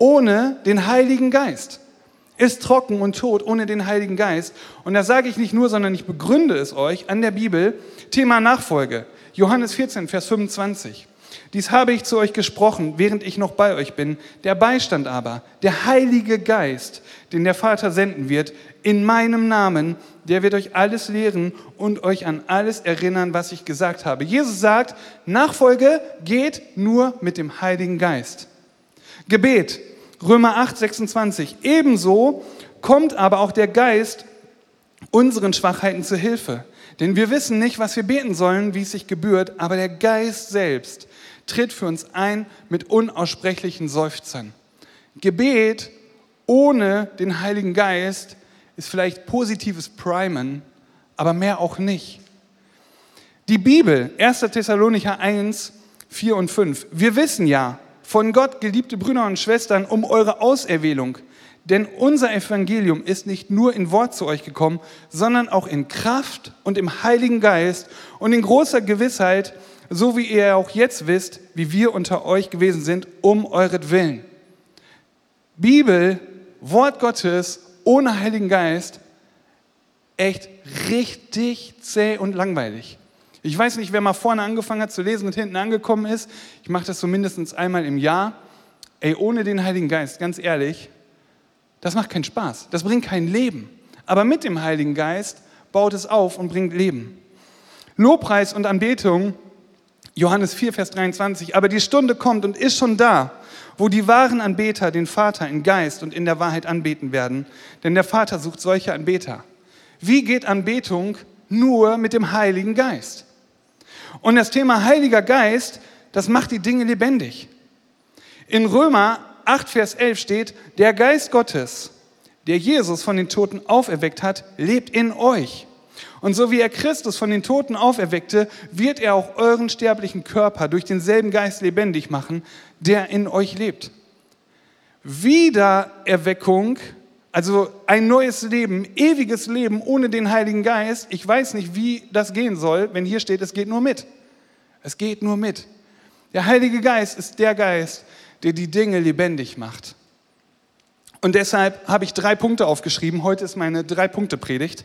ohne den Heiligen Geist. Ist trocken und tot ohne den Heiligen Geist. Und das sage ich nicht nur, sondern ich begründe es euch an der Bibel. Thema Nachfolge. Johannes 14, Vers 25. Dies habe ich zu euch gesprochen, während ich noch bei euch bin. Der Beistand aber, der Heilige Geist, den der Vater senden wird, in meinem Namen, der wird euch alles lehren und euch an alles erinnern, was ich gesagt habe. Jesus sagt, Nachfolge geht nur mit dem Heiligen Geist. Gebet, Römer 8, 26. Ebenso kommt aber auch der Geist unseren Schwachheiten zu Hilfe. Denn wir wissen nicht, was wir beten sollen, wie es sich gebührt, aber der Geist selbst tritt für uns ein mit unaussprechlichen Seufzern. Gebet ohne den Heiligen Geist ist vielleicht positives Primen, aber mehr auch nicht. Die Bibel, 1. Thessalonicher 1, 4 und 5. Wir wissen ja von Gott, geliebte Brüder und Schwestern, um eure Auserwählung. Denn unser Evangelium ist nicht nur in Wort zu euch gekommen, sondern auch in Kraft und im Heiligen Geist und in großer Gewissheit, so wie ihr auch jetzt wisst, wie wir unter euch gewesen sind, um euretwillen. Bibel, Wort Gottes ohne Heiligen Geist, echt richtig zäh und langweilig. Ich weiß nicht, wer mal vorne angefangen hat zu lesen und hinten angekommen ist. Ich mache das so mindestens einmal im Jahr. Ey, ohne den Heiligen Geist, ganz ehrlich, das macht keinen Spaß. Das bringt kein Leben. Aber mit dem Heiligen Geist baut es auf und bringt Leben. Lobpreis und Anbetung Johannes 4, Vers 23. Aber die Stunde kommt und ist schon da, wo die wahren Anbeter den Vater in Geist und in der Wahrheit anbeten werden. Denn der Vater sucht solche Anbeter. Wie geht Anbetung? Nur mit dem Heiligen Geist. Und das Thema Heiliger Geist, das macht die Dinge lebendig. In Römer 8, Vers 11 steht, der Geist Gottes, der Jesus von den Toten auferweckt hat, lebt in euch. Und so wie er Christus von den Toten auferweckte, wird er auch euren sterblichen Körper durch denselben Geist lebendig machen, der in euch lebt. Wiedererweckung, also ein neues Leben, ewiges Leben ohne den Heiligen Geist. Ich weiß nicht, wie das gehen soll, wenn hier steht, es geht nur mit. Es geht nur mit. Der Heilige Geist ist der Geist, der die Dinge lebendig macht. Und deshalb habe ich drei Punkte aufgeschrieben. Heute ist meine Drei-Punkte-Predigt.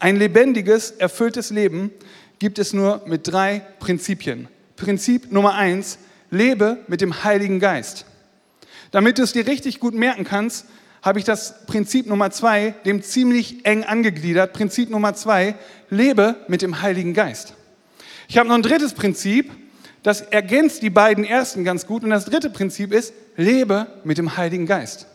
Ein lebendiges, erfülltes Leben gibt es nur mit drei Prinzipien. Prinzip Nummer eins, lebe mit dem Heiligen Geist. Damit du es dir richtig gut merken kannst, habe ich das Prinzip Nummer zwei dem ziemlich eng angegliedert. Prinzip Nummer zwei, lebe mit dem Heiligen Geist. Ich habe noch ein drittes Prinzip, das ergänzt die beiden ersten ganz gut. Und das dritte Prinzip ist, lebe mit dem Heiligen Geist.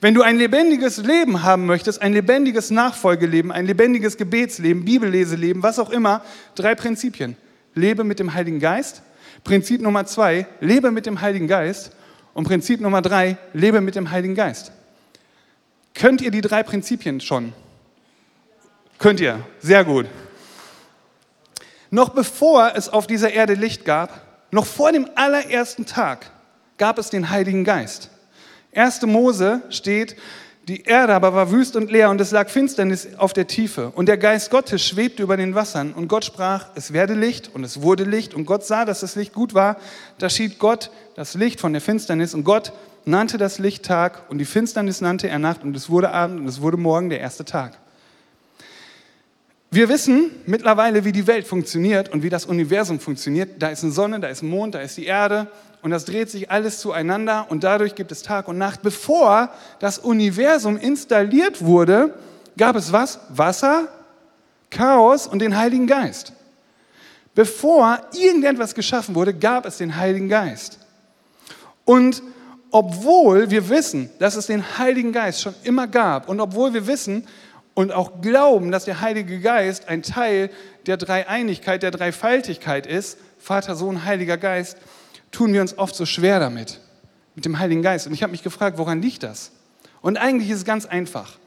Wenn du ein lebendiges Leben haben möchtest, ein lebendiges Nachfolgeleben, ein lebendiges Gebetsleben, Bibelleseleben, was auch immer, drei Prinzipien. Lebe mit dem Heiligen Geist. Prinzip Nummer zwei, lebe mit dem Heiligen Geist. Und Prinzip Nummer drei, lebe mit dem Heiligen Geist. Könnt ihr die drei Prinzipien schon? Könnt ihr? Sehr gut. Noch bevor es auf dieser Erde Licht gab, noch vor dem allerersten Tag, gab es den Heiligen Geist. 1. Mose steht, die Erde aber war wüst und leer und es lag Finsternis auf der Tiefe. Und der Geist Gottes schwebte über den Wassern. Und Gott sprach, es werde Licht und es wurde Licht. Und Gott sah, dass das Licht gut war. Da schied Gott das Licht von der Finsternis. Und Gott nannte das Licht Tag und die Finsternis nannte er Nacht. Und es wurde Abend und es wurde Morgen der erste Tag. Wir wissen mittlerweile, wie die Welt funktioniert und wie das Universum funktioniert. Da ist eine Sonne, da ist ein Mond, da ist die Erde und das dreht sich alles zueinander und dadurch gibt es Tag und Nacht. Bevor das Universum installiert wurde, gab es was? Wasser, Chaos und den Heiligen Geist. Bevor irgendetwas geschaffen wurde, gab es den Heiligen Geist. Und obwohl wir wissen, dass es den Heiligen Geist schon immer gab und obwohl wir wissen und auch glauben, dass der Heilige Geist ein Teil der Dreieinigkeit, der Dreifaltigkeit ist, Vater, Sohn, Heiliger Geist, tun wir uns oft so schwer damit, mit dem Heiligen Geist. Und ich habe mich gefragt, woran liegt das? Und eigentlich ist es ganz einfach.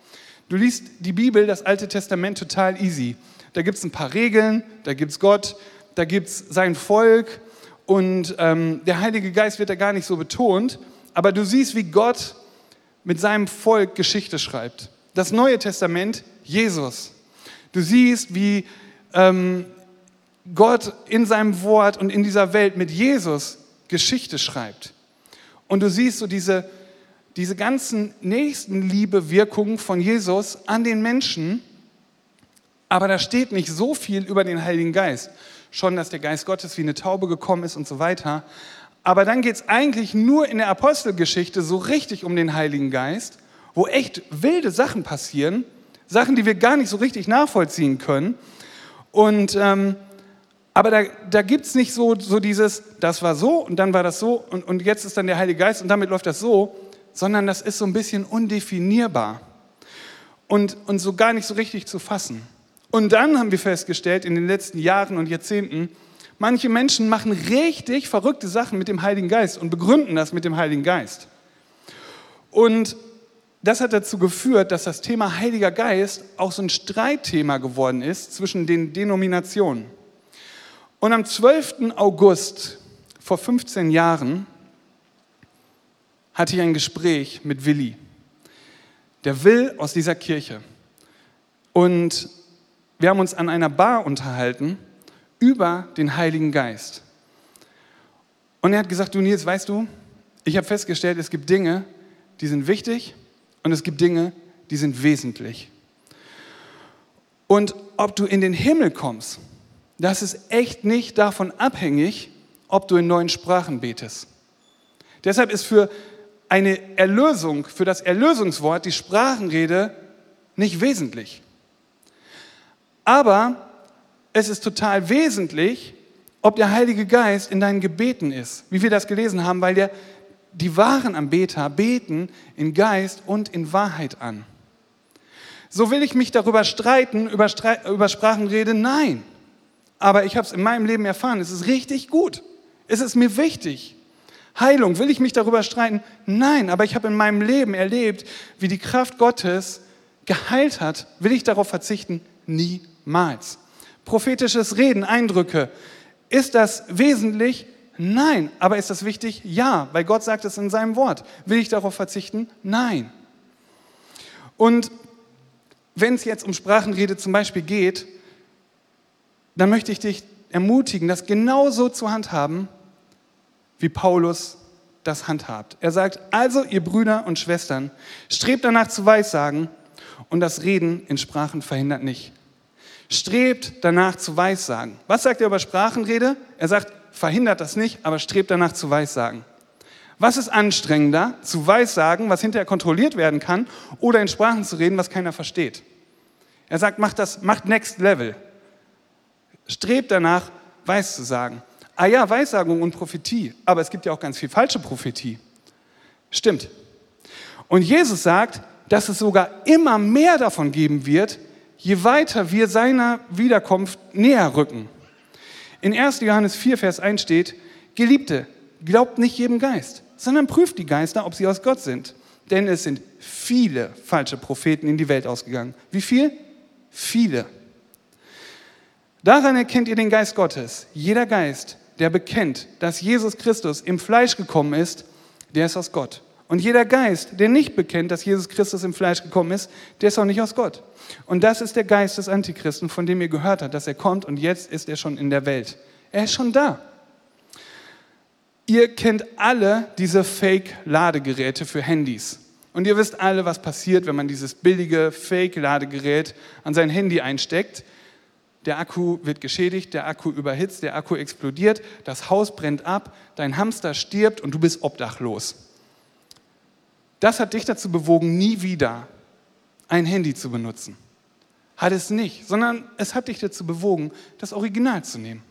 Du liest die Bibel, das Alte Testament, total easy. Da gibt es ein paar Regeln, da gibt es Gott, da gibt es sein Volk und ähm, der Heilige Geist wird da gar nicht so betont. Aber du siehst, wie Gott mit seinem Volk Geschichte schreibt. Das Neue Testament, Jesus. Du siehst, wie ähm, Gott in seinem Wort und in dieser Welt mit Jesus Geschichte schreibt. Und du siehst so diese, diese ganzen Nächstenliebe-Wirkungen von Jesus an den Menschen, aber da steht nicht so viel über den Heiligen Geist. Schon, dass der Geist Gottes wie eine Taube gekommen ist und so weiter. Aber dann geht es eigentlich nur in der Apostelgeschichte so richtig um den Heiligen Geist, wo echt wilde Sachen passieren, Sachen, die wir gar nicht so richtig nachvollziehen können. Und ähm, aber da, da gibt es nicht so, so dieses, das war so und dann war das so und, und jetzt ist dann der Heilige Geist und damit läuft das so, sondern das ist so ein bisschen undefinierbar und, und so gar nicht so richtig zu fassen. Und dann haben wir festgestellt, in den letzten Jahren und Jahrzehnten, manche Menschen machen richtig verrückte Sachen mit dem Heiligen Geist und begründen das mit dem Heiligen Geist. Und das hat dazu geführt, dass das Thema Heiliger Geist auch so ein Streitthema geworden ist zwischen den Denominationen. Und am 12. August vor 15 Jahren hatte ich ein Gespräch mit Willi. Der will aus dieser Kirche. Und wir haben uns an einer Bar unterhalten über den Heiligen Geist. Und er hat gesagt, du Nils, weißt du, ich habe festgestellt, es gibt Dinge, die sind wichtig und es gibt Dinge, die sind wesentlich. Und ob du in den Himmel kommst, das ist echt nicht davon abhängig, ob du in neuen Sprachen betest. Deshalb ist für eine Erlösung, für das Erlösungswort, die Sprachenrede, nicht wesentlich. Aber es ist total wesentlich, ob der Heilige Geist in deinen Gebeten ist, wie wir das gelesen haben, weil der, die wahren Anbeter beten in Geist und in Wahrheit an. So will ich mich darüber streiten, über, Streit, über Sprachenrede? Nein. Aber ich habe es in meinem Leben erfahren, es ist richtig gut. Es ist mir wichtig. Heilung, will ich mich darüber streiten? Nein, aber ich habe in meinem Leben erlebt, wie die Kraft Gottes geheilt hat. Will ich darauf verzichten? Niemals. Prophetisches Reden, Eindrücke, ist das wesentlich? Nein. Aber ist das wichtig? Ja, weil Gott sagt es in seinem Wort. Will ich darauf verzichten? Nein. Und wenn es jetzt um Sprachenrede zum Beispiel geht, dann möchte ich dich ermutigen, das genauso zu handhaben, wie Paulus das handhabt. Er sagt, also ihr Brüder und Schwestern, strebt danach zu Weissagen und das Reden in Sprachen verhindert nicht. Strebt danach zu Weissagen. Was sagt er über Sprachenrede? Er sagt, verhindert das nicht, aber strebt danach zu Weissagen. Was ist anstrengender, zu Weissagen, was hinterher kontrolliert werden kann, oder in Sprachen zu reden, was keiner versteht? Er sagt, macht das, macht Next Level. Strebt danach, Weiß zu sagen. Ah ja, Weissagung und Prophetie, aber es gibt ja auch ganz viel falsche Prophetie. Stimmt. Und Jesus sagt, dass es sogar immer mehr davon geben wird, je weiter wir seiner Wiederkunft näher rücken. In 1. Johannes 4, Vers 1 steht, Geliebte, glaubt nicht jedem Geist, sondern prüft die Geister, ob sie aus Gott sind. Denn es sind viele falsche Propheten in die Welt ausgegangen. Wie viel? Viele. Daran erkennt ihr den Geist Gottes. Jeder Geist, der bekennt, dass Jesus Christus im Fleisch gekommen ist, der ist aus Gott. Und jeder Geist, der nicht bekennt, dass Jesus Christus im Fleisch gekommen ist, der ist auch nicht aus Gott. Und das ist der Geist des Antichristen, von dem ihr gehört habt, dass er kommt und jetzt ist er schon in der Welt. Er ist schon da. Ihr kennt alle diese Fake-Ladegeräte für Handys. Und ihr wisst alle, was passiert, wenn man dieses billige Fake-Ladegerät an sein Handy einsteckt der Akku wird geschädigt, der Akku überhitzt, der Akku explodiert, das Haus brennt ab, dein Hamster stirbt und du bist obdachlos. Das hat dich dazu bewogen, nie wieder ein Handy zu benutzen. Hat es nicht, sondern es hat dich dazu bewogen, das Original zu nehmen.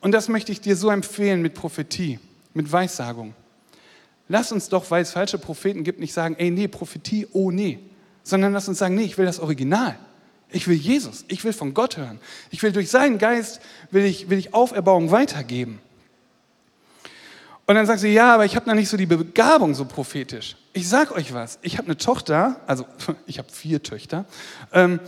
Und das möchte ich dir so empfehlen mit Prophetie, mit Weissagung. Lass uns doch, weil es falsche Propheten gibt, nicht sagen, ey, nee, Prophetie, oh nee, sondern lass uns sagen, nee, ich will das Original. Ich will Jesus, ich will von Gott hören. Ich will durch seinen Geist, will ich, will ich Auferbauung weitergeben. Und dann sagt sie, ja, aber ich habe noch nicht so die Begabung so prophetisch. Ich sag euch was, ich habe eine Tochter, also ich habe vier Töchter, ähm,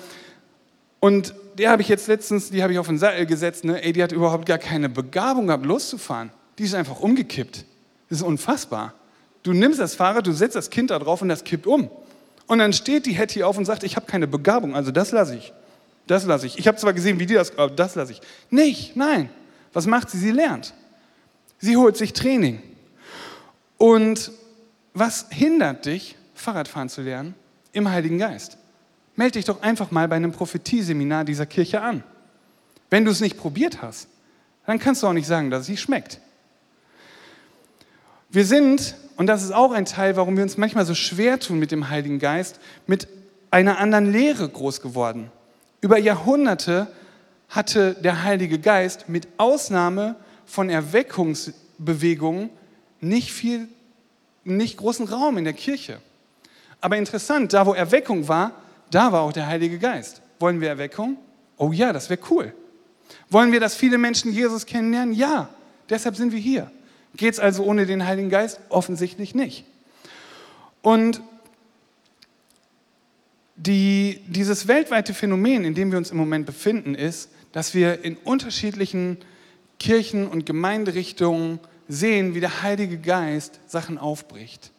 und der habe ich jetzt letztens, die habe ich auf den Sattel gesetzt, ne? ey, die hat überhaupt gar keine Begabung gehabt, loszufahren. Die ist einfach umgekippt. Das ist unfassbar. Du nimmst das Fahrrad, du setzt das Kind da drauf und das kippt um. Und dann steht die Hetty auf und sagt, ich habe keine Begabung, also das lasse ich. Das lasse ich. Ich habe zwar gesehen, wie die das, aber das lasse ich. Nicht, nein. Was macht sie? Sie lernt. Sie holt sich Training. Und was hindert dich, Fahrradfahren zu lernen im Heiligen Geist? Meld dich doch einfach mal bei einem Prophetieseminar dieser Kirche an. Wenn du es nicht probiert hast, dann kannst du auch nicht sagen, dass es nicht schmeckt. Wir sind, und das ist auch ein Teil, warum wir uns manchmal so schwer tun mit dem Heiligen Geist, mit einer anderen Lehre groß geworden. Über Jahrhunderte hatte der Heilige Geist mit Ausnahme von Erweckungsbewegungen nicht viel, nicht großen Raum in der Kirche. Aber interessant, da wo Erweckung war, da war auch der Heilige Geist. Wollen wir Erweckung? Oh ja, das wäre cool. Wollen wir, dass viele Menschen Jesus kennenlernen? Ja, deshalb sind wir hier. Geht es also ohne den Heiligen Geist? Offensichtlich nicht. Und die, dieses weltweite Phänomen, in dem wir uns im Moment befinden, ist, dass wir in unterschiedlichen Kirchen und Gemeinderichtungen sehen, wie der Heilige Geist Sachen aufbricht.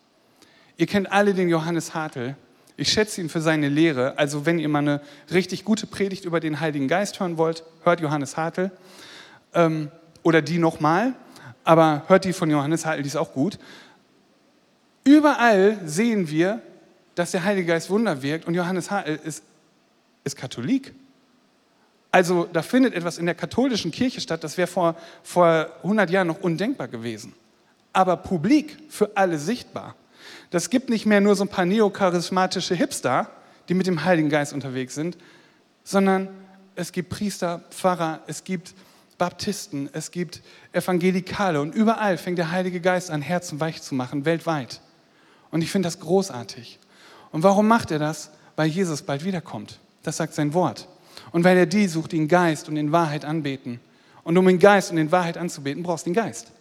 Ihr kennt alle den Johannes Hartl. Ich schätze ihn für seine Lehre. Also wenn ihr mal eine richtig gute Predigt über den Heiligen Geist hören wollt, hört Johannes Hartl. Ähm, oder die nochmal. Aber hört die von Johannes Hartl, die ist auch gut. Überall sehen wir, dass der Heilige Geist Wunder wirkt und Johannes Hartl ist, ist Katholik. Also da findet etwas in der katholischen Kirche statt, das wäre vor, vor 100 Jahren noch undenkbar gewesen. Aber publik, für alle sichtbar. Das gibt nicht mehr nur so ein paar neocharismatische Hipster, die mit dem Heiligen Geist unterwegs sind, sondern es gibt Priester, Pfarrer, es gibt Baptisten, es gibt Evangelikale und überall fängt der Heilige Geist an, Herzen weich zu machen, weltweit. Und ich finde das großartig. Und warum macht er das? Weil Jesus bald wiederkommt. Das sagt sein Wort. Und weil er die sucht, die in Geist und in Wahrheit anbeten. Und um in Geist und in Wahrheit anzubeten, brauchst du den Geist.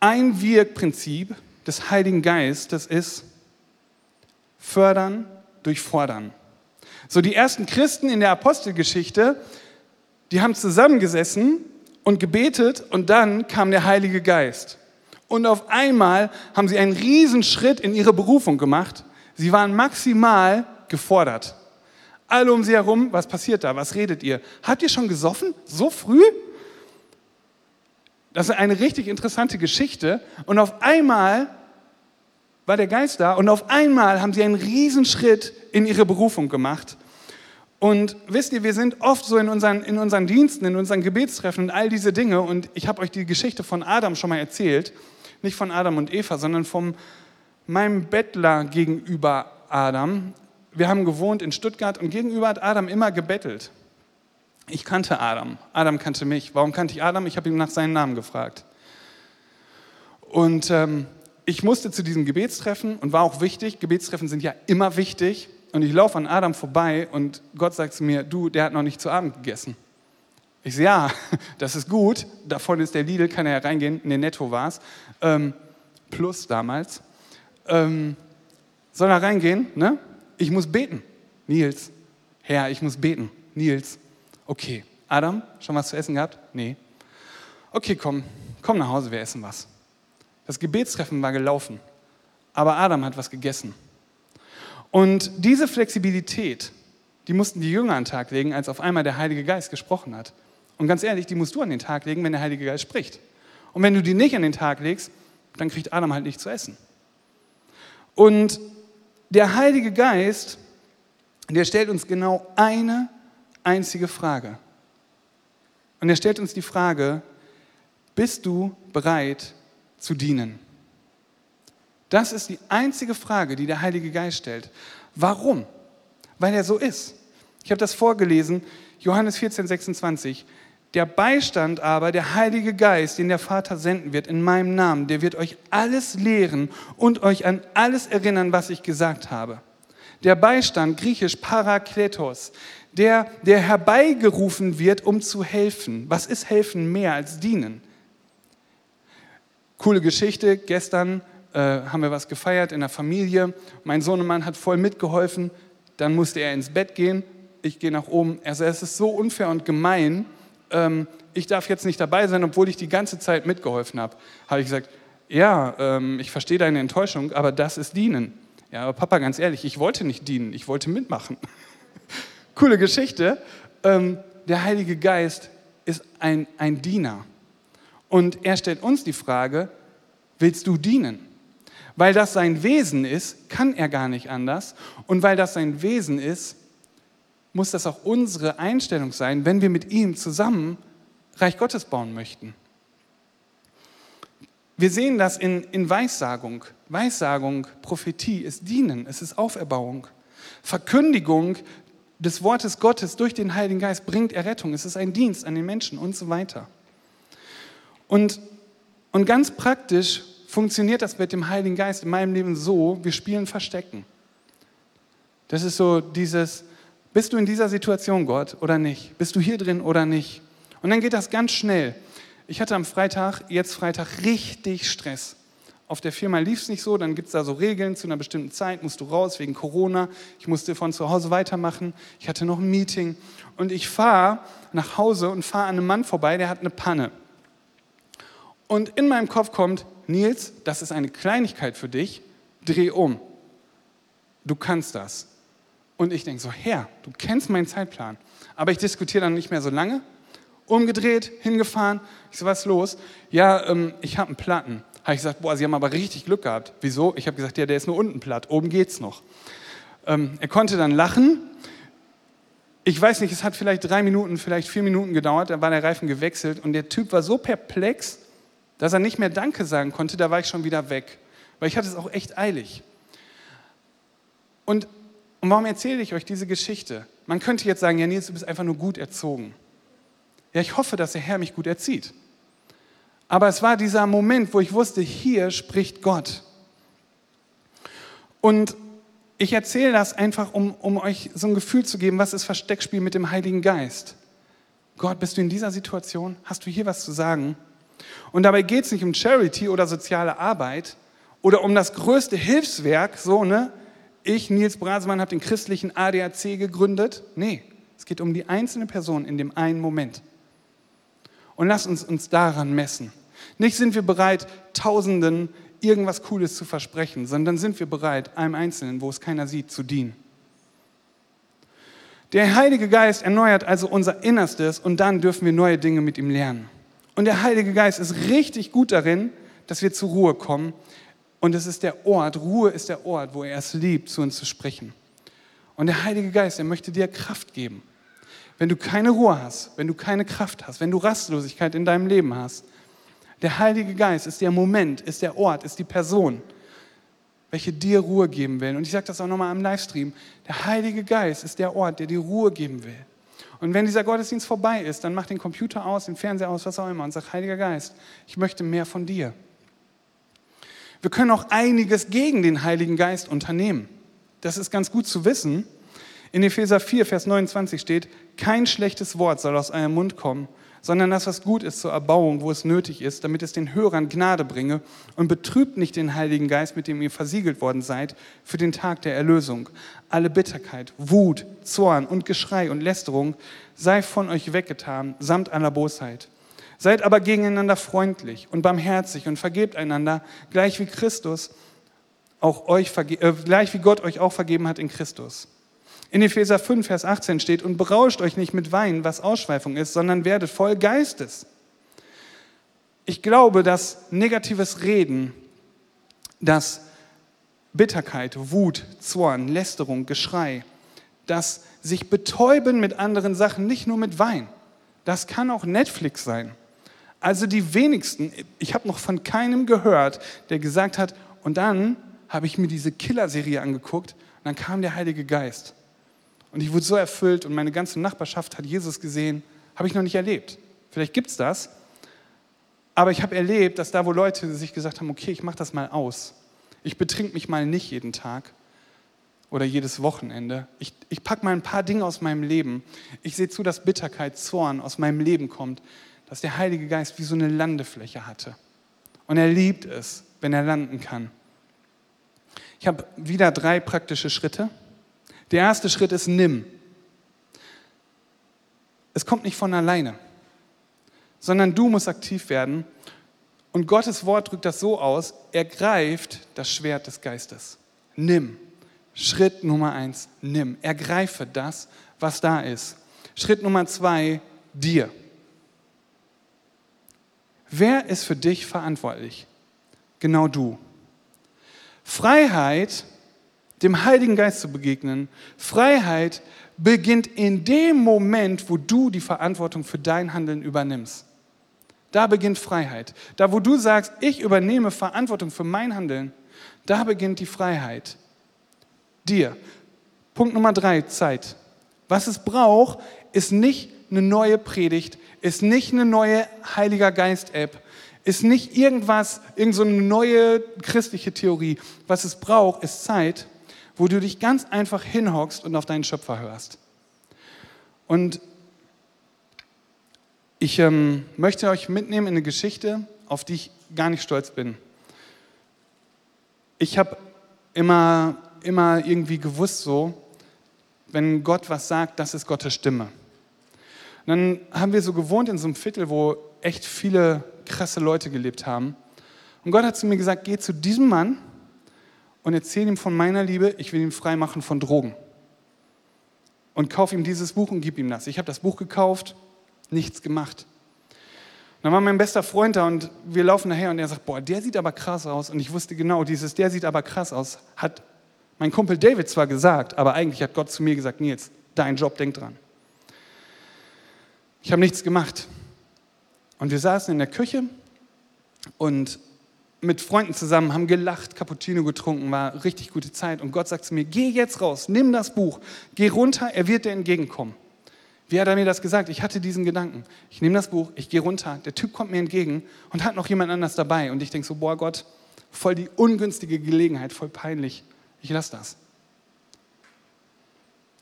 Ein Wirkprinzip des Heiligen Geistes ist fördern durch fordern. So die ersten Christen in der Apostelgeschichte, die haben zusammengesessen und gebetet und dann kam der Heilige Geist. Und auf einmal haben sie einen Riesenschritt in ihre Berufung gemacht. Sie waren maximal gefordert. Alle um sie herum, was passiert da? Was redet ihr? Habt ihr schon gesoffen? So früh? Das ist eine richtig interessante Geschichte. Und auf einmal war der Geist da und auf einmal haben sie einen Riesenschritt in ihre Berufung gemacht. Und wisst ihr, wir sind oft so in unseren, in unseren Diensten, in unseren Gebetstreffen und all diese Dinge. Und ich habe euch die Geschichte von Adam schon mal erzählt. Nicht von Adam und Eva, sondern von meinem Bettler gegenüber Adam. Wir haben gewohnt in Stuttgart und gegenüber hat Adam immer gebettelt. Ich kannte Adam. Adam kannte mich. Warum kannte ich Adam? Ich habe ihn nach seinem Namen gefragt. Und ähm, ich musste zu diesem Gebetstreffen und war auch wichtig. Gebetstreffen sind ja immer wichtig. Und ich laufe an Adam vorbei und Gott sagt zu mir, du, der hat noch nicht zu Abend gegessen. Ich sage, ja, das ist gut. Davon ist der Lidl, kann er ja reingehen. Ne, netto war es. Ähm, plus damals. Ähm, soll er reingehen? Ne? Ich muss beten. Nils. Herr, ich muss beten. Nils. Okay. Adam, schon was zu essen gehabt? Nee. Okay, komm. Komm nach Hause, wir essen was. Das Gebetstreffen war gelaufen, aber Adam hat was gegessen. Und diese Flexibilität, die mussten die Jünger an den Tag legen, als auf einmal der Heilige Geist gesprochen hat. Und ganz ehrlich, die musst du an den Tag legen, wenn der Heilige Geist spricht. Und wenn du die nicht an den Tag legst, dann kriegt Adam halt nicht zu essen. Und der Heilige Geist, der stellt uns genau eine einzige Frage. Und er stellt uns die Frage, bist du bereit, zu dienen? Das ist die einzige Frage, die der Heilige Geist stellt. Warum? Weil er so ist. Ich habe das vorgelesen, Johannes 14, 26. Der Beistand aber, der Heilige Geist, den der Vater senden wird in meinem Namen, der wird euch alles lehren und euch an alles erinnern, was ich gesagt habe. Der Beistand, griechisch Parakletos, der, der herbeigerufen wird, um zu helfen. Was ist helfen mehr als dienen? Coole Geschichte. Gestern äh, haben wir was gefeiert in der Familie. Mein Sohnemann hat voll mitgeholfen. Dann musste er ins Bett gehen. Ich gehe nach oben. Also es ist so unfair und gemein. Ähm, ich darf jetzt nicht dabei sein, obwohl ich die ganze Zeit mitgeholfen habe. Habe ich gesagt, ja, ähm, ich verstehe deine Enttäuschung, aber das ist Dienen. Ja, aber Papa, ganz ehrlich, ich wollte nicht dienen, ich wollte mitmachen. Coole Geschichte. Ähm, der Heilige Geist ist ein, ein Diener. Und er stellt uns die Frage, willst du dienen? Weil das sein Wesen ist, kann er gar nicht anders. Und weil das sein Wesen ist, muss das auch unsere Einstellung sein, wenn wir mit ihm zusammen Reich Gottes bauen möchten. Wir sehen das in, in Weissagung. Weissagung, Prophetie ist Dienen, es ist Auferbauung. Verkündigung des Wortes Gottes durch den Heiligen Geist bringt Errettung. Es ist ein Dienst an den Menschen und so weiter. Und, und ganz praktisch funktioniert das mit dem Heiligen Geist in meinem Leben so, wir spielen Verstecken. Das ist so dieses, bist du in dieser Situation, Gott, oder nicht? Bist du hier drin oder nicht? Und dann geht das ganz schnell. Ich hatte am Freitag, jetzt Freitag, richtig Stress. Auf der Firma lief es nicht so, dann gibt es da so Regeln, zu einer bestimmten Zeit musst du raus wegen Corona. Ich musste von zu Hause weitermachen. Ich hatte noch ein Meeting. Und ich fahre nach Hause und fahre an einem Mann vorbei, der hat eine Panne. Und in meinem Kopf kommt, Nils, das ist eine Kleinigkeit für dich, dreh um. Du kannst das. Und ich denke so, Herr, du kennst meinen Zeitplan. Aber ich diskutiere dann nicht mehr so lange, umgedreht, hingefahren. Ich so, was ist los? Ja, ähm, ich habe einen Platten. Habe ich gesagt, boah, Sie haben aber richtig Glück gehabt. Wieso? Ich habe gesagt, ja, der ist nur unten platt, oben geht's noch. Ähm, er konnte dann lachen. Ich weiß nicht, es hat vielleicht drei Minuten, vielleicht vier Minuten gedauert, da war der Reifen gewechselt und der Typ war so perplex, dass er nicht mehr Danke sagen konnte, da war ich schon wieder weg. Weil ich hatte es auch echt eilig. Und, und warum erzähle ich euch diese Geschichte? Man könnte jetzt sagen, ja Nils, du bist einfach nur gut erzogen. Ja, ich hoffe, dass der Herr mich gut erzieht. Aber es war dieser Moment, wo ich wusste, hier spricht Gott. Und ich erzähle das einfach, um, um euch so ein Gefühl zu geben, was ist Versteckspiel mit dem Heiligen Geist. Gott, bist du in dieser Situation? Hast du hier was zu sagen? Und dabei geht es nicht um Charity oder soziale Arbeit oder um das größte Hilfswerk, so, ne? Ich, Nils Brasemann, habe den christlichen ADAC gegründet. Nee, es geht um die einzelne Person in dem einen Moment. Und lass uns uns daran messen. Nicht sind wir bereit, Tausenden irgendwas Cooles zu versprechen, sondern sind wir bereit, einem Einzelnen, wo es keiner sieht, zu dienen. Der Heilige Geist erneuert also unser Innerstes und dann dürfen wir neue Dinge mit ihm lernen. Und der Heilige Geist ist richtig gut darin, dass wir zur Ruhe kommen. Und es ist der Ort, Ruhe ist der Ort, wo er es liebt, zu uns zu sprechen. Und der Heilige Geist, er möchte dir Kraft geben. Wenn du keine Ruhe hast, wenn du keine Kraft hast, wenn du Rastlosigkeit in deinem Leben hast, der Heilige Geist ist der Moment, ist der Ort, ist die Person, welche dir Ruhe geben will. Und ich sage das auch nochmal am Livestream. Der Heilige Geist ist der Ort, der dir Ruhe geben will. Und wenn dieser Gottesdienst vorbei ist, dann mach den Computer aus, den Fernseher aus, was auch immer und sag, Heiliger Geist, ich möchte mehr von dir. Wir können auch einiges gegen den Heiligen Geist unternehmen. Das ist ganz gut zu wissen. In Epheser 4, Vers 29 steht, kein schlechtes Wort soll aus eurem Mund kommen, sondern das, was gut ist zur Erbauung, wo es nötig ist, damit es den Hörern Gnade bringe und betrübt nicht den Heiligen Geist, mit dem ihr versiegelt worden seid, für den Tag der Erlösung. Alle Bitterkeit, Wut, Zorn und Geschrei und Lästerung sei von euch weggetan, samt aller Bosheit. Seid aber gegeneinander freundlich und barmherzig und vergebt einander, gleich wie Christus auch euch, äh, gleich wie Gott euch auch vergeben hat in Christus. In Epheser 5, Vers 18 steht, und berauscht euch nicht mit Wein, was Ausschweifung ist, sondern werdet voll Geistes. Ich glaube, dass negatives Reden, dass Bitterkeit, Wut, Zorn, Lästerung, Geschrei, das sich betäuben mit anderen Sachen, nicht nur mit Wein, das kann auch Netflix sein. Also die wenigsten, ich habe noch von keinem gehört, der gesagt hat, und dann habe ich mir diese Killer-Serie angeguckt und dann kam der Heilige Geist. Und ich wurde so erfüllt und meine ganze Nachbarschaft hat Jesus gesehen. Habe ich noch nicht erlebt. Vielleicht gibt es das. Aber ich habe erlebt, dass da, wo Leute sich gesagt haben, okay, ich mache das mal aus. Ich betrink mich mal nicht jeden Tag oder jedes Wochenende. Ich, ich packe mal ein paar Dinge aus meinem Leben. Ich sehe zu, dass Bitterkeit, Zorn aus meinem Leben kommt, dass der Heilige Geist wie so eine Landefläche hatte. Und er liebt es, wenn er landen kann. Ich habe wieder drei praktische Schritte. Der erste Schritt ist nimm. Es kommt nicht von alleine, sondern du musst aktiv werden. Und Gottes Wort drückt das so aus, er greift das Schwert des Geistes. Nimm. Schritt Nummer eins, nimm. Ergreife das, was da ist. Schritt Nummer zwei, dir. Wer ist für dich verantwortlich? Genau du. Freiheit, dem Heiligen Geist zu begegnen, Freiheit beginnt in dem Moment, wo du die Verantwortung für dein Handeln übernimmst. Da beginnt Freiheit. Da, wo du sagst, ich übernehme Verantwortung für mein Handeln, da beginnt die Freiheit. Dir. Punkt Nummer drei, Zeit. Was es braucht, ist nicht eine neue Predigt, ist nicht eine neue Heiliger Geist-App, ist nicht irgendwas, irgendeine so neue christliche Theorie. Was es braucht, ist Zeit, wo du dich ganz einfach hinhockst und auf deinen Schöpfer hörst. Und ich ähm, möchte euch mitnehmen in eine Geschichte, auf die ich gar nicht stolz bin. Ich habe immer, immer irgendwie gewusst so, wenn Gott was sagt, das ist Gottes Stimme. Und dann haben wir so gewohnt in so einem Viertel, wo echt viele krasse Leute gelebt haben. Und Gott hat zu mir gesagt, geh zu diesem Mann und erzähl ihm von meiner Liebe, ich will ihn frei machen von Drogen. Und kauf ihm dieses Buch und gib ihm das. Ich habe das Buch gekauft, nichts gemacht. Und dann war mein bester Freund da und wir laufen daher und er sagt, boah, der sieht aber krass aus. Und ich wusste genau, dieses, der sieht aber krass aus, hat mein Kumpel David zwar gesagt, aber eigentlich hat Gott zu mir gesagt, Nils, dein Job, denk dran. Ich habe nichts gemacht. Und wir saßen in der Küche und mit Freunden zusammen, haben gelacht, Cappuccino getrunken, war richtig gute Zeit. Und Gott sagt zu mir, geh jetzt raus, nimm das Buch, geh runter, er wird dir entgegenkommen. Wie hat er mir das gesagt? Ich hatte diesen Gedanken. Ich nehme das Buch, ich gehe runter, der Typ kommt mir entgegen und hat noch jemand anders dabei. Und ich denke so, boah Gott, voll die ungünstige Gelegenheit, voll peinlich. Ich lasse das.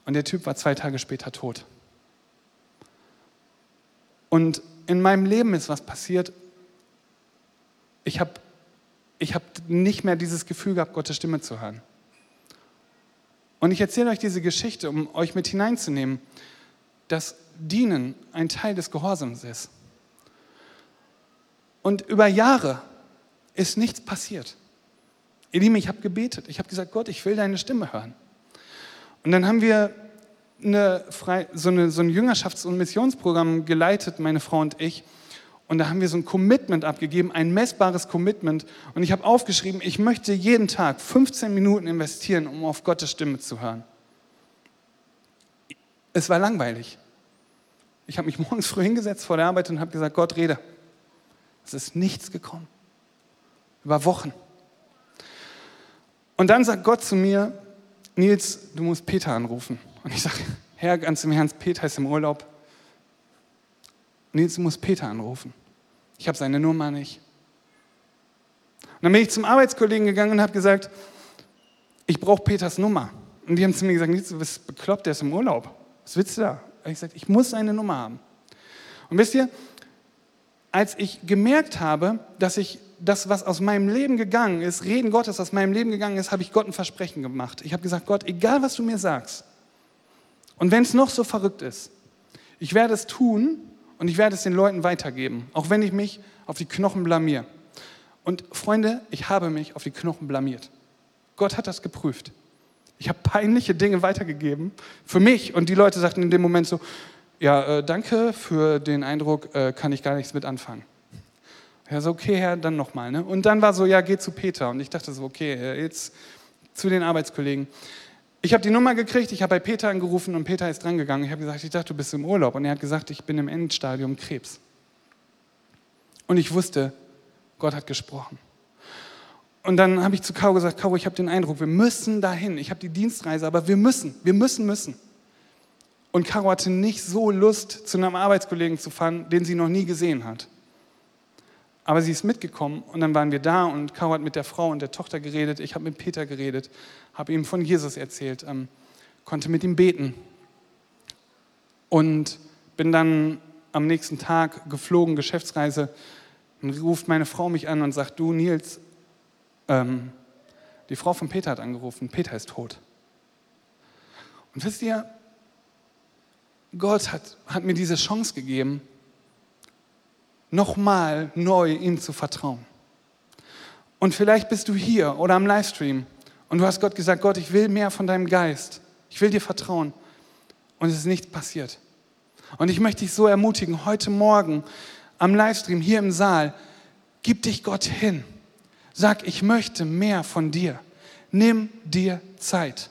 Und der Typ war zwei Tage später tot. Und in meinem Leben ist was passiert. Ich habe ich hab nicht mehr dieses Gefühl gehabt, Gottes Stimme zu hören. Und ich erzähle euch diese Geschichte, um euch mit hineinzunehmen, dass Dienen ein Teil des Gehorsams ist. Und über Jahre ist nichts passiert. Ihr Lieben, ich habe gebetet. Ich habe gesagt, Gott, ich will deine Stimme hören. Und dann haben wir eine, so, eine, so ein Jüngerschafts- und Missionsprogramm geleitet, meine Frau und ich. Und da haben wir so ein Commitment abgegeben, ein messbares Commitment. Und ich habe aufgeschrieben, ich möchte jeden Tag 15 Minuten investieren, um auf Gottes Stimme zu hören. Es war langweilig. Ich habe mich morgens früh hingesetzt vor der Arbeit und habe gesagt, Gott, rede. Es ist nichts gekommen. Über Wochen. Und dann sagt Gott zu mir, Nils, du musst Peter anrufen. Und ich sage, Herr, ganz im Ernst, Peter ist im Urlaub. Nils, du musst Peter anrufen. Ich habe seine Nummer nicht. Und dann bin ich zum Arbeitskollegen gegangen und habe gesagt, ich brauche Peters Nummer. Und die haben zu mir gesagt, du bist bekloppt, der ist im Urlaub. Was willst du da? Und ich gesagt, ich muss seine Nummer haben. Und wisst ihr, als ich gemerkt habe, dass ich das, was aus meinem Leben gegangen ist, Reden Gottes aus meinem Leben gegangen ist, habe ich Gott ein Versprechen gemacht. Ich habe gesagt, Gott, egal was du mir sagst, und wenn es noch so verrückt ist, ich werde es tun und ich werde es den Leuten weitergeben, auch wenn ich mich auf die Knochen blamier. Und Freunde, ich habe mich auf die Knochen blamiert. Gott hat das geprüft. Ich habe peinliche Dinge weitergegeben für mich und die Leute sagten in dem Moment so, ja, äh, danke für den Eindruck, äh, kann ich gar nichts mit anfangen. Ja, so, okay, Herr, dann nochmal. Ne? Und dann war so, ja, geh zu Peter. Und ich dachte so, okay, jetzt zu den Arbeitskollegen. Ich habe die Nummer gekriegt, ich habe bei Peter angerufen und Peter ist drangegangen. Ich habe gesagt, ich dachte, du bist im Urlaub. Und er hat gesagt, ich bin im Endstadium Krebs. Und ich wusste, Gott hat gesprochen. Und dann habe ich zu Kau gesagt, Kau, ich habe den Eindruck, wir müssen dahin. Ich habe die Dienstreise, aber wir müssen, wir müssen, müssen. Und Caro hatte nicht so Lust, zu einem Arbeitskollegen zu fahren, den sie noch nie gesehen hat. Aber sie ist mitgekommen und dann waren wir da und Caro hat mit der Frau und der Tochter geredet. Ich habe mit Peter geredet, habe ihm von Jesus erzählt, ähm, konnte mit ihm beten. Und bin dann am nächsten Tag geflogen, Geschäftsreise. Und ruft meine Frau mich an und sagt, du Nils, ähm, die Frau von Peter hat angerufen, Peter ist tot. Und wisst ihr, Gott hat, hat mir diese Chance gegeben, nochmal neu ihm zu vertrauen. Und vielleicht bist du hier oder am Livestream und du hast Gott gesagt, Gott, ich will mehr von deinem Geist. Ich will dir vertrauen. Und es ist nichts passiert. Und ich möchte dich so ermutigen, heute Morgen am Livestream hier im Saal, gib dich Gott hin. Sag, ich möchte mehr von dir. Nimm dir Zeit.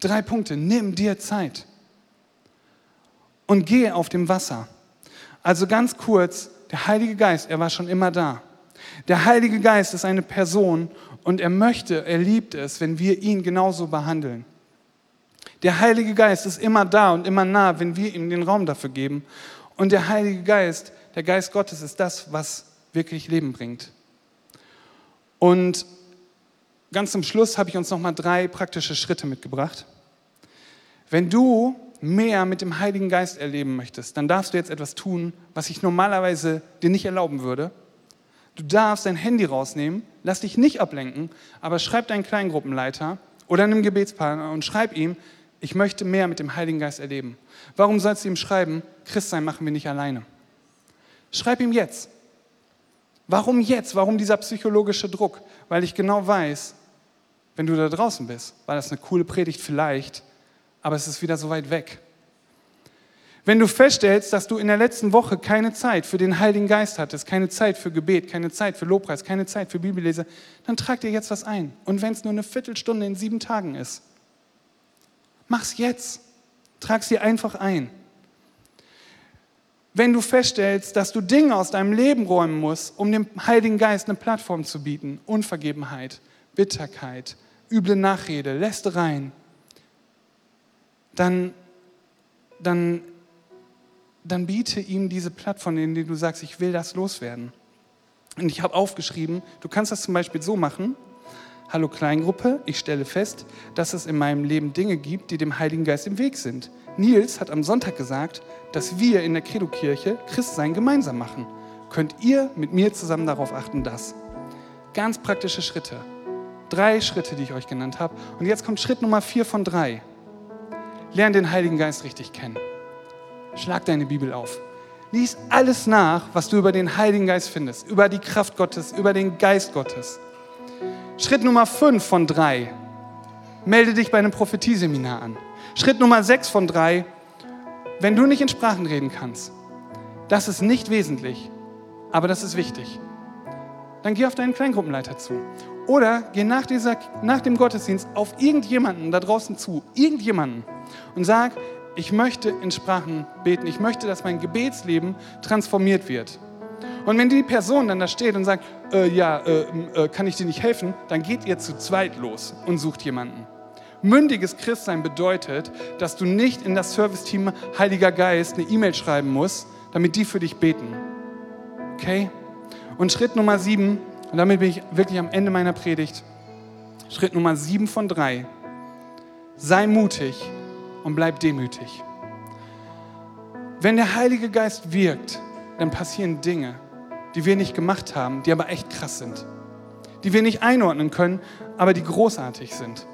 Drei Punkte. Nimm dir Zeit. Und gehe auf dem Wasser. Also ganz kurz, der Heilige Geist, er war schon immer da. Der Heilige Geist ist eine Person und er möchte, er liebt es, wenn wir ihn genauso behandeln. Der Heilige Geist ist immer da und immer nah, wenn wir ihm den Raum dafür geben. Und der Heilige Geist, der Geist Gottes ist das, was wirklich Leben bringt. Und ganz zum Schluss habe ich uns noch mal drei praktische Schritte mitgebracht. Wenn du mehr mit dem Heiligen Geist erleben möchtest, dann darfst du jetzt etwas tun, was ich normalerweise dir nicht erlauben würde. Du darfst dein Handy rausnehmen, lass dich nicht ablenken, aber schreib deinen Kleingruppenleiter oder einem Gebetspartner und schreib ihm, ich möchte mehr mit dem Heiligen Geist erleben. Warum sollst du ihm schreiben, Christsein machen wir nicht alleine? Schreib ihm jetzt. Warum jetzt? Warum dieser psychologische Druck? Weil ich genau weiß, wenn du da draußen bist, war das eine coole Predigt vielleicht, aber es ist wieder so weit weg. Wenn du feststellst, dass du in der letzten Woche keine Zeit für den Heiligen Geist hattest, keine Zeit für Gebet, keine Zeit für Lobpreis, keine Zeit für Bibellese, dann trag dir jetzt was ein. Und wenn es nur eine Viertelstunde in sieben Tagen ist, mach's jetzt. Trag sie einfach ein. Wenn du feststellst, dass du Dinge aus deinem Leben räumen musst, um dem Heiligen Geist eine Plattform zu bieten, Unvergebenheit, Bitterkeit, üble Nachrede, Lästereien, dann, dann, dann biete ihm diese Plattform, in der du sagst, ich will das loswerden. Und ich habe aufgeschrieben, du kannst das zum Beispiel so machen. Hallo Kleingruppe, ich stelle fest, dass es in meinem Leben Dinge gibt, die dem Heiligen Geist im Weg sind. Nils hat am Sonntag gesagt, dass wir in der Credo-Kirche Christsein gemeinsam machen. Könnt ihr mit mir zusammen darauf achten, dass? Ganz praktische Schritte. Drei Schritte, die ich euch genannt habe. Und jetzt kommt Schritt Nummer vier von drei. Lern den Heiligen Geist richtig kennen. Schlag deine Bibel auf. Lies alles nach, was du über den Heiligen Geist findest, über die Kraft Gottes, über den Geist Gottes. Schritt Nummer 5 von 3. Melde dich bei einem Prophetieseminar an. Schritt Nummer 6 von 3. Wenn du nicht in Sprachen reden kannst, das ist nicht wesentlich, aber das ist wichtig. Dann geh auf deinen Kleingruppenleiter zu. Oder geh nach, dieser, nach dem Gottesdienst auf irgendjemanden da draußen zu, irgendjemanden und sag, ich möchte in Sprachen beten, ich möchte, dass mein Gebetsleben transformiert wird. Und wenn die Person dann da steht und sagt, äh, ja, äh, äh, kann ich dir nicht helfen, dann geht ihr zu zweit los und sucht jemanden. Mündiges Christsein bedeutet, dass du nicht in das Serviceteam Heiliger Geist eine E-Mail schreiben musst, damit die für dich beten. Okay? Und Schritt Nummer sieben, und damit bin ich wirklich am Ende meiner Predigt, Schritt Nummer sieben von drei, sei mutig und bleib demütig. Wenn der Heilige Geist wirkt, dann passieren Dinge, die wir nicht gemacht haben, die aber echt krass sind. Die wir nicht einordnen können, aber die großartig sind.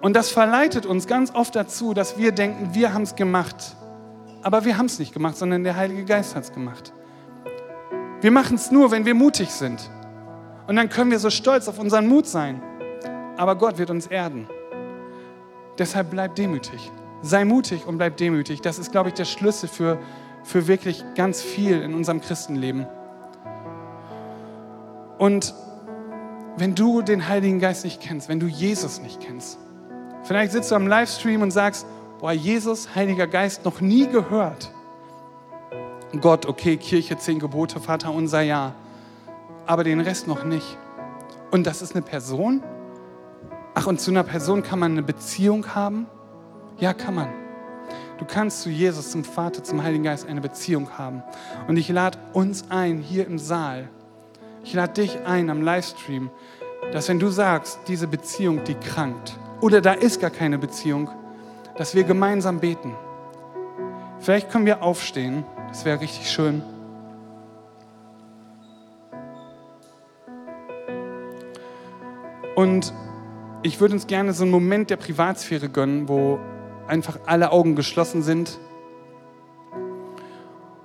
Und das verleitet uns ganz oft dazu, dass wir denken, wir haben es gemacht. Aber wir haben es nicht gemacht, sondern der Heilige Geist hat es gemacht. Wir machen es nur, wenn wir mutig sind. Und dann können wir so stolz auf unseren Mut sein. Aber Gott wird uns erden. Deshalb bleib demütig. Sei mutig und bleib demütig. Das ist, glaube ich, der Schlüssel für, für wirklich ganz viel in unserem Christenleben. Und wenn du den Heiligen Geist nicht kennst, wenn du Jesus nicht kennst, vielleicht sitzt du am Livestream und sagst, boah, Jesus, Heiliger Geist, noch nie gehört. Gott, okay, Kirche, zehn Gebote, Vater unser Ja, aber den Rest noch nicht. Und das ist eine Person? Ach, und zu einer Person kann man eine Beziehung haben? Ja, kann man. Du kannst zu Jesus, zum Vater, zum Heiligen Geist eine Beziehung haben. Und ich lade uns ein, hier im Saal, ich lade dich ein am Livestream, dass wenn du sagst, diese Beziehung, die krankt, oder da ist gar keine Beziehung, dass wir gemeinsam beten. Vielleicht können wir aufstehen, das wäre richtig schön. Und ich würde uns gerne so einen Moment der Privatsphäre gönnen, wo einfach alle Augen geschlossen sind.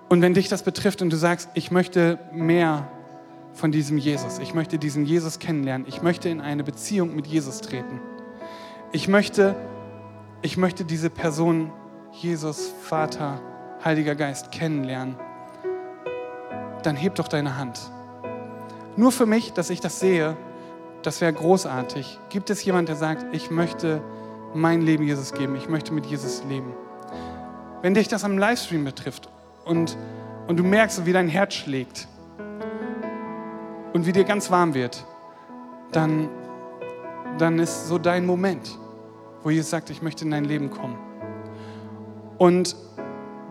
Und wenn dich das betrifft und du sagst, ich möchte mehr von diesem Jesus, ich möchte diesen Jesus kennenlernen, ich möchte in eine Beziehung mit Jesus treten, ich möchte, ich möchte diese Person, Jesus, Vater, Heiliger Geist, kennenlernen, dann heb doch deine Hand. Nur für mich, dass ich das sehe, das wäre großartig. Gibt es jemand, der sagt, ich möchte mein Leben Jesus geben, ich möchte mit Jesus leben? Wenn dich das am Livestream betrifft und, und du merkst, wie dein Herz schlägt und wie dir ganz warm wird, dann, dann ist so dein Moment, wo Jesus sagt, ich möchte in dein Leben kommen. Und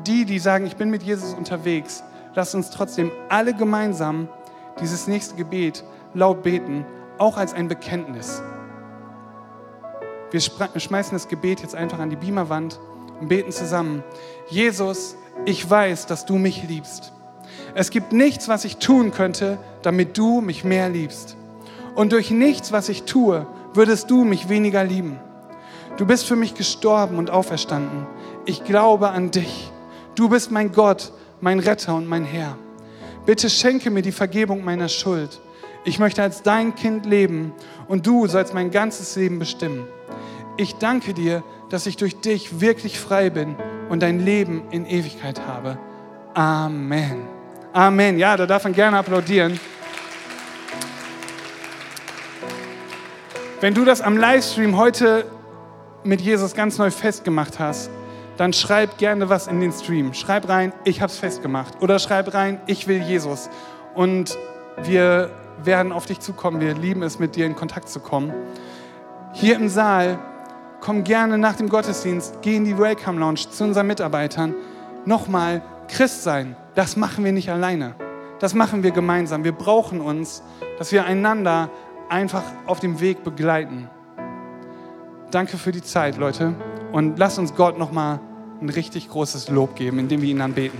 die, die sagen, ich bin mit Jesus unterwegs, lasst uns trotzdem alle gemeinsam dieses nächste Gebet laut beten, auch als ein Bekenntnis. Wir schmeißen das Gebet jetzt einfach an die Beamerwand und beten zusammen. Jesus, ich weiß, dass du mich liebst. Es gibt nichts, was ich tun könnte, damit du mich mehr liebst. Und durch nichts, was ich tue, würdest du mich weniger lieben. Du bist für mich gestorben und auferstanden. Ich glaube an dich. Du bist mein Gott, mein Retter und mein Herr. Bitte schenke mir die Vergebung meiner Schuld. Ich möchte als dein Kind leben und du sollst mein ganzes Leben bestimmen. Ich danke dir, dass ich durch dich wirklich frei bin und dein Leben in Ewigkeit habe. Amen. Amen. Ja, da darf man gerne applaudieren. Wenn du das am Livestream heute mit Jesus ganz neu festgemacht hast, dann schreib gerne was in den Stream. Schreib rein, ich habe es festgemacht. Oder schreib rein, ich will Jesus. Und wir werden auf dich zukommen. Wir lieben es, mit dir in Kontakt zu kommen. Hier im Saal, komm gerne nach dem Gottesdienst, geh in die Welcome Lounge zu unseren Mitarbeitern. Nochmal, Christ sein, das machen wir nicht alleine. Das machen wir gemeinsam. Wir brauchen uns, dass wir einander einfach auf dem Weg begleiten. Danke für die Zeit, Leute. Und lass uns Gott nochmal ein richtig großes Lob geben, indem wir ihn anbeten.